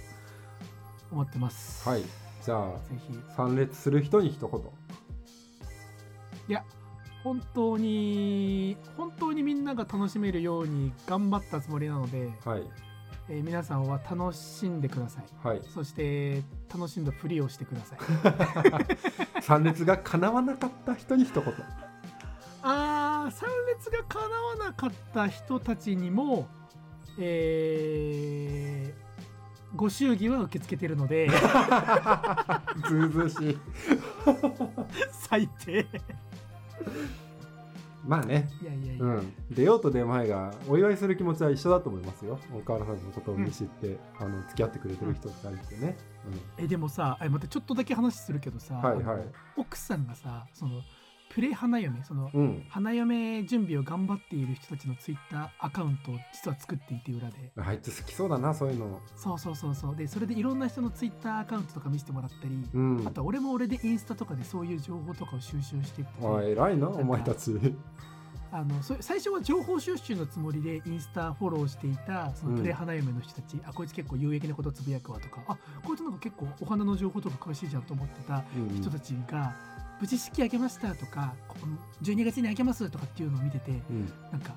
思ってます。はい。じゃあぜひ。参列する人に一言。いや本当に本当にみんなが楽しめるように頑張ったつもりなので、はい。えー皆さんは楽しんでください。はい。そして楽しんだふりをしてください。参列が叶わなかった人に一言。あー参列が叶わなかった人たちにも、えーご祝儀は受け付けてるので ずうずうしい。最低 まあね。いやいやいや、うん、出ようと出まいがお祝いする気持ちは一緒だと思いますよ。岡原さんのことを見知って、あの付き合ってくれてる人に対してね、えでもさえ待ってちょっとだけ話するけどさ、はいはい。奥さんがさそのプレ花嫁その、うん。うん、花嫁準備を頑張っている人たちのツイッターアカウントを実は作っていて裏で。あいつ好きそうだなそういうの。そうそうそうそう。でそれでいろんな人のツイッターアカウントとか見せてもらったり、うん。あと俺も俺でインスタとかでそういう情報とかを収集していって。てあ偉いなかお前たち。あのそ最初は情報収集のつもりでインスタフォローしていたそのプレ花嫁の人たち、あこいつ結構有益なことつぶやくわとか。あこいつなんか結構お花の情報とか詳しいじゃんと思ってたうんうん。人たちが、無事式あげましたとかここの12月にあげますとかっていうのを見ててうん。なんか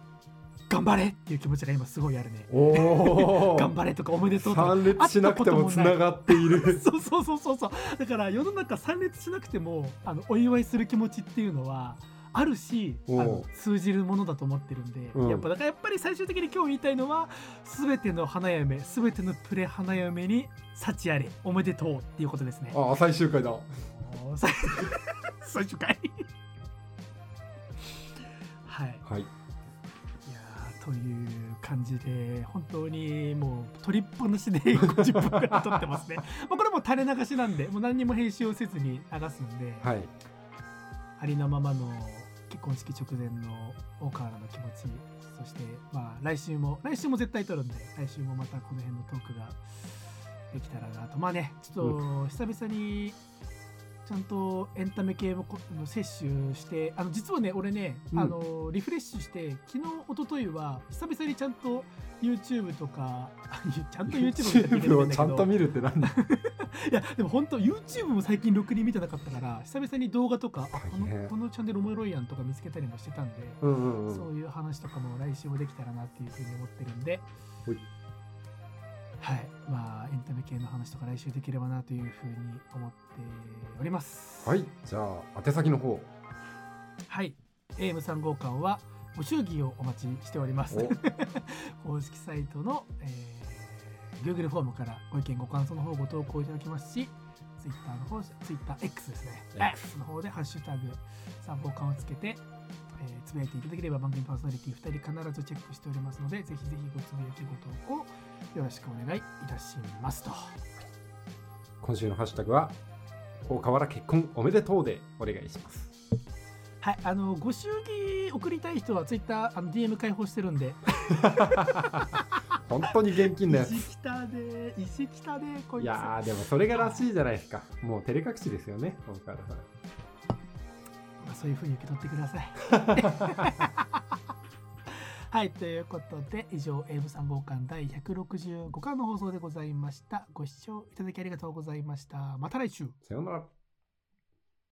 頑張れっていう気持ちが今すごいあるね。頑張れとかおめでとうとか。参列しなくてもつながっている。そうそうそうそうそう。だから世の中参列しなくてもあのお祝いする気持ちっていうのはあるしあの通じるものだと思ってるんで、うん。やっぱだからやっぱり最終的に今日言いたいのは全ての花嫁全てのプレ花嫁に幸あれおめでとうっていうことですね。あ最終回だ 最最終回はい。はい。いやーという感じで本当にもう取りっぱなしで50分くらい撮ってますね。まあこれも垂れ流しなんでもう何にも編集をせずに流すんで、はい。ありのままの結婚式直前の大河原の気持ちそしてまあ来週も来週も絶対撮るんで来週もまたこの辺のトークができたらなと。まあねちょっと久々にちゃんとエンタメ系もこあの摂取してあの実はね俺ね、うん。あのリフレッシュして昨日一昨日は久々にちゃんと YouTube とか ちゃんと YouTube をちゃんと見見るってなんだ？いやでも本当 YouTube も最近ろくに見てなかったから久々に動画とかあこのこのチャンネルおもろいやんとか見つけたりもしてたんで、うんうんうん。そういう話とかも来週もできたらなっていうふうに思ってるんではい。まあエンタメ系の話とか来週できればなというふうに思っております。はい。じゃあ宛先の方。はい。AM3 号館はご祝儀をお待ちしております。お。公式サイトの、えー Google フォームからご意見ご感想の方をご投稿いただけますし Twitter の方 TwitterX ですね。X X の方でハッシュタグ3号館をつけて、えーつぶやいていただければ番組パーソナリティ2人必ずチェックしておりますのでぜひぜひごつぶやきご投稿よろしくお願いいたしますと。今週のハッシュタグは大河原結婚おめでとうでお願いします。はいあのご祝儀送りたい人は Twitter あの DM 開放してるんで。本当に現金なやつ。石北で石北でこいつ。いやーでもそれがらしいじゃないですか。もう照れ隠しですよね大河原さん。まあ、そういうふうに受け取ってください。はい、ということで、以上、英武参謀官第165巻の放送でございました。ご視聴いただきありがとうございました。また来週。さようなら